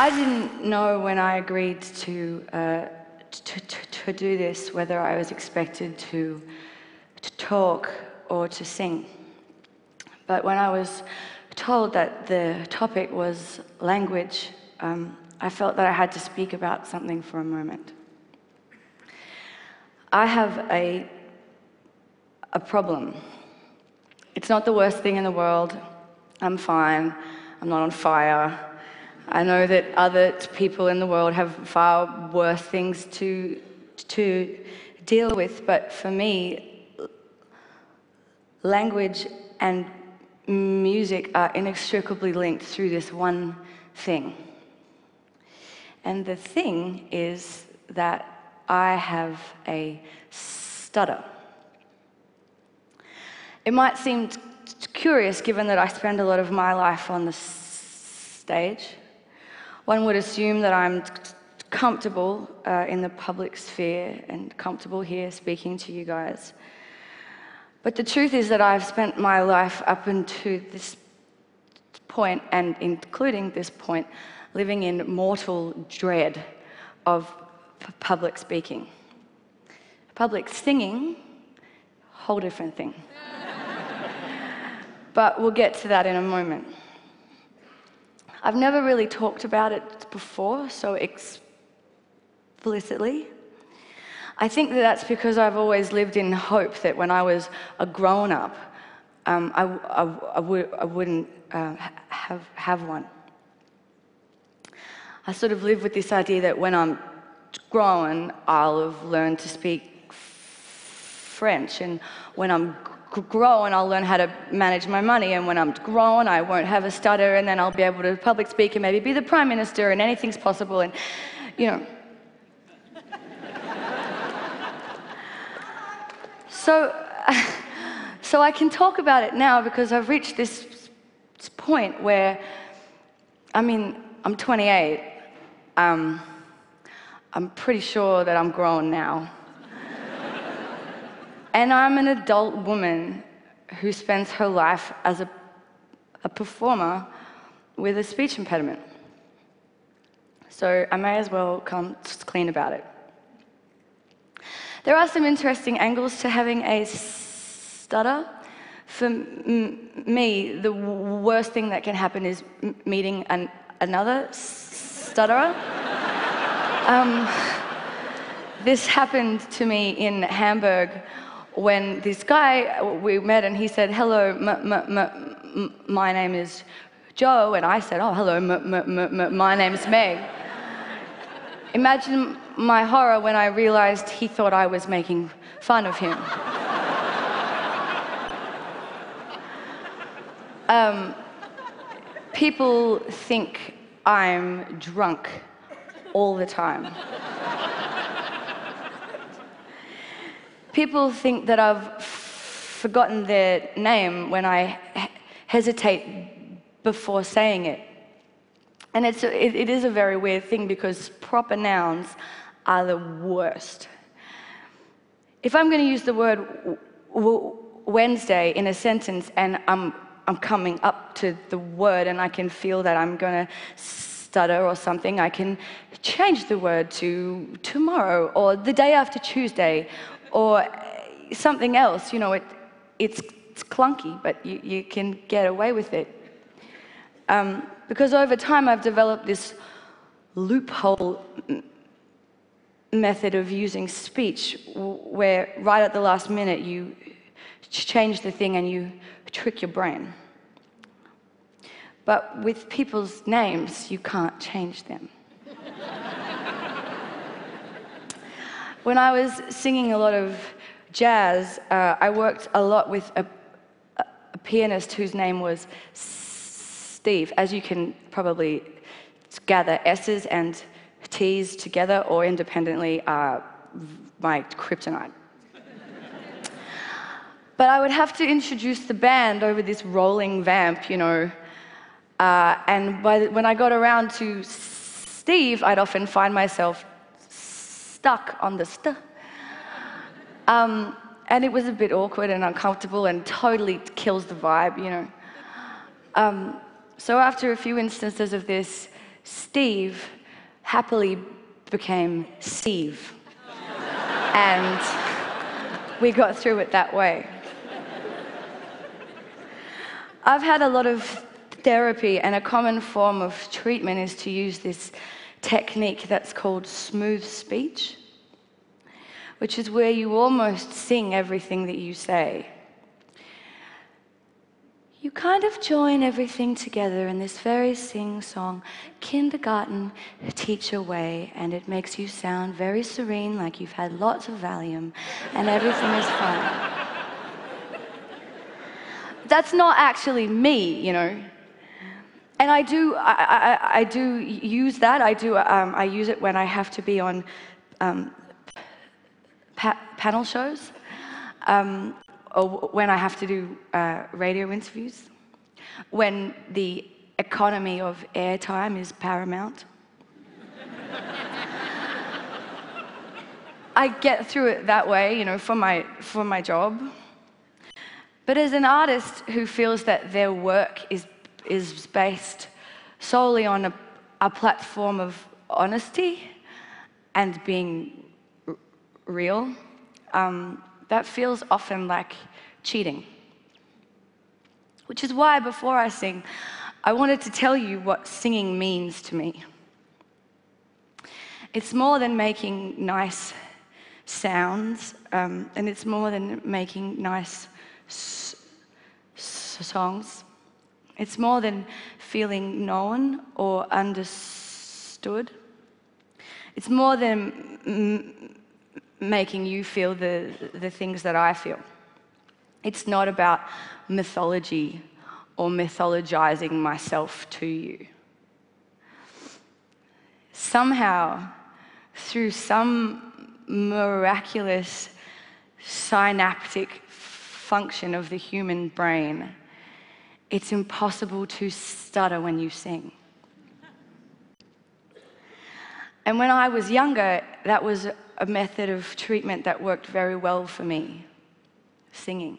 I didn't know when I agreed to, uh, to, to, to do this whether I was expected to, to talk or to sing. But when I was told that the topic was language, um, I felt that I had to speak about something for a moment. I have a, a problem. It's not the worst thing in the world. I'm fine. I'm not on fire. I know that other people in the world have far worse things to, to deal with, but for me, language and music are inextricably linked through this one thing. And the thing is that I have a stutter. It might seem curious given that I spend a lot of my life on the stage. One would assume that I'm comfortable uh, in the public sphere and comfortable here speaking to you guys. But the truth is that I've spent my life up until this point, and including this point, living in mortal dread of public speaking. Public singing, whole different thing. but we'll get to that in a moment. I've never really talked about it before, so explicitly. I think that that's because I've always lived in hope that when I was a grown up, um, I, I, I, would, I wouldn't uh, have, have one. I sort of live with this idea that when I'm grown, I'll have learned to speak French, and when I'm grown, I'll learn how to manage my money, and when I'm grown, I won't have a stutter, and then I'll be able to public speak and maybe be the prime minister, and anything's possible, and you know. So, so I can talk about it now because I've reached this point where, I mean, I'm 28. Um, I'm pretty sure that I'm grown now. And I'm an adult woman who spends her life as a, a performer with a speech impediment. So I may as well come clean about it. There are some interesting angles to having a stutter. For me, the worst thing that can happen is meeting an another stutterer. um, this happened to me in Hamburg when this guy we met and he said, Hello, my name is Joe. And I said, Oh, hello, my name is Meg. Imagine my horror when I realized he thought I was making fun of him. um, people think I'm drunk all the time. People think that I've forgotten their name when I hesitate before saying it. And it's a, it, it is a very weird thing because proper nouns are the worst. If I'm going to use the word Wednesday in a sentence and I'm, I'm coming up to the word and I can feel that I'm going to stutter or something, I can change the word to tomorrow or the day after Tuesday or something else. You know, it, it's, it's clunky, but you, you can get away with it. Um, because over time I've developed this loophole method of using speech where right at the last minute you change the thing and you trick your brain. But with people's names, you can't change them. When I was singing a lot of jazz, uh, I worked a lot with a, a pianist whose name was Steve. As you can probably gather, S's and T's together or independently are my kryptonite. but I would have to introduce the band over this rolling vamp, you know. Uh, and the, when I got around to Steve, I'd often find myself stuck on the st. Um, and it was a bit awkward and uncomfortable and totally kills the vibe, you know. Um, so after a few instances of this, Steve happily became Steve. and we got through it that way. I've had a lot of therapy, and a common form of treatment is to use this technique that's called smooth speech, which is where you almost sing everything that you say. You kind of join everything together in this very sing song, kindergarten teacher way, and it makes you sound very serene, like you've had lots of Valium, and everything is fine. That's not actually me, you know. And I do, I, I, I do use that. I do, um, I use it when I have to be on um, pa- panel shows. Um, or when I have to do uh, radio interviews, when the economy of airtime is paramount. I get through it that way, you know, for my, for my job. But as an artist who feels that their work is, is based solely on a, a platform of honesty and being real, um, that feels often like cheating. Which is why, before I sing, I wanted to tell you what singing means to me. It's more than making nice sounds, um, and it's more than making nice songs. It's more than feeling known or understood. It's more than making you feel the, the things that I feel. It's not about mythology or mythologizing myself to you. Somehow, through some miraculous synaptic function of the human brain, it's impossible to stutter when you sing. And when I was younger, that was a method of treatment that worked very well for me singing.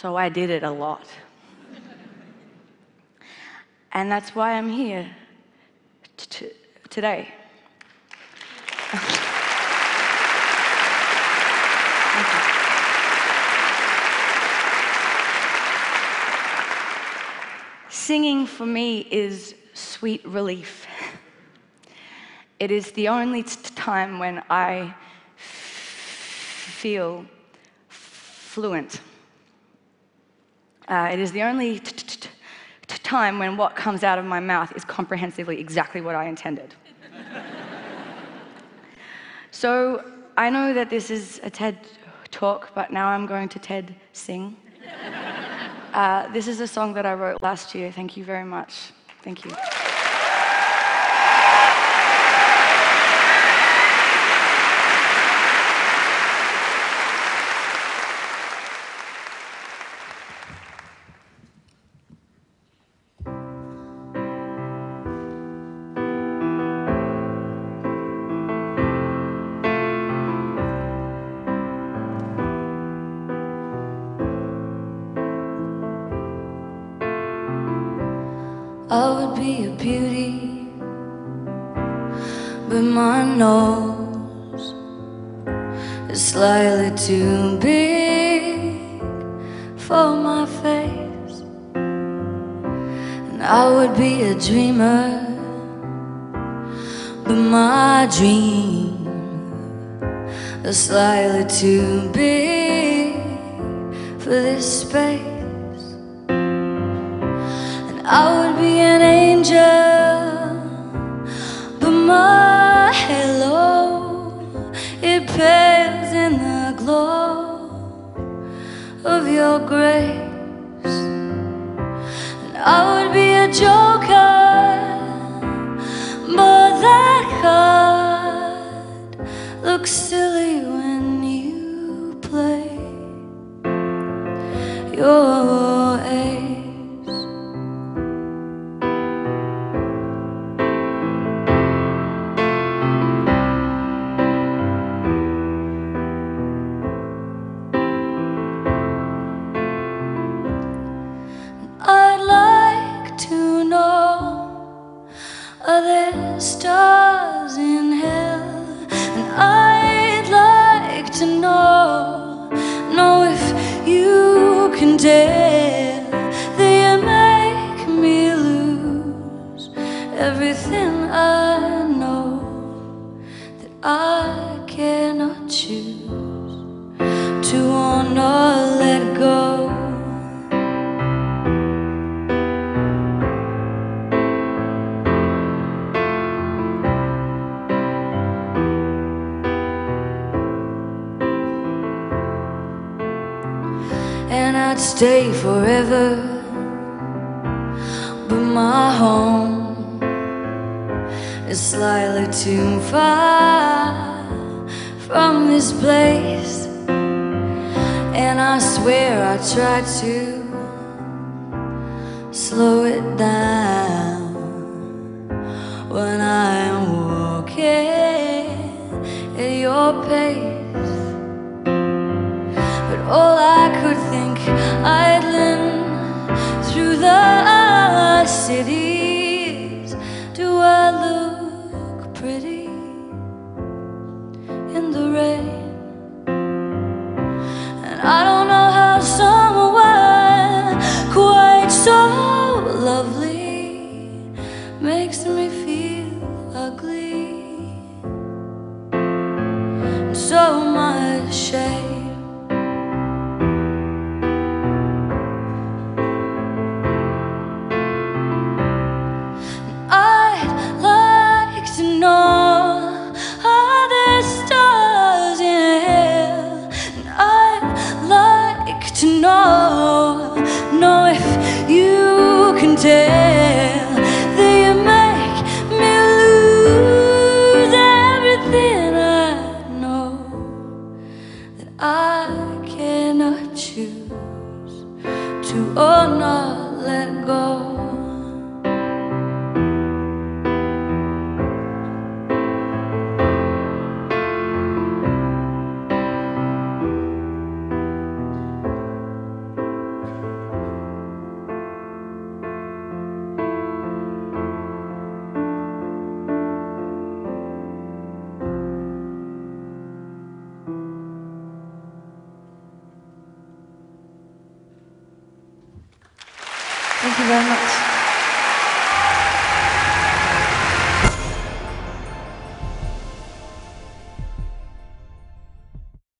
So I did it a lot. and that's why I'm here today. Singing for me is sweet relief. It is the only time when I feel fluent. Uh, it is the only time when what comes out of my mouth is comprehensively exactly what I intended. so I know that this is a TED talk, but now I'm going to TED sing. Uh, this is a song that I wrote last year. Thank you very much. Thank you. Would be a beauty, but my nose is slightly too big for my face. And I would be a dreamer, but my dream is slightly too big for this space. I would be an angel, but my halo it pales in the glow of your grace. And I would be a joker, but that card looks silly when you play your This of I'd stay forever, but my home is slightly too far from this place. And I swear I tried to slow it down when I am walking at your pace. But all I could idling through the cities. Do I look pretty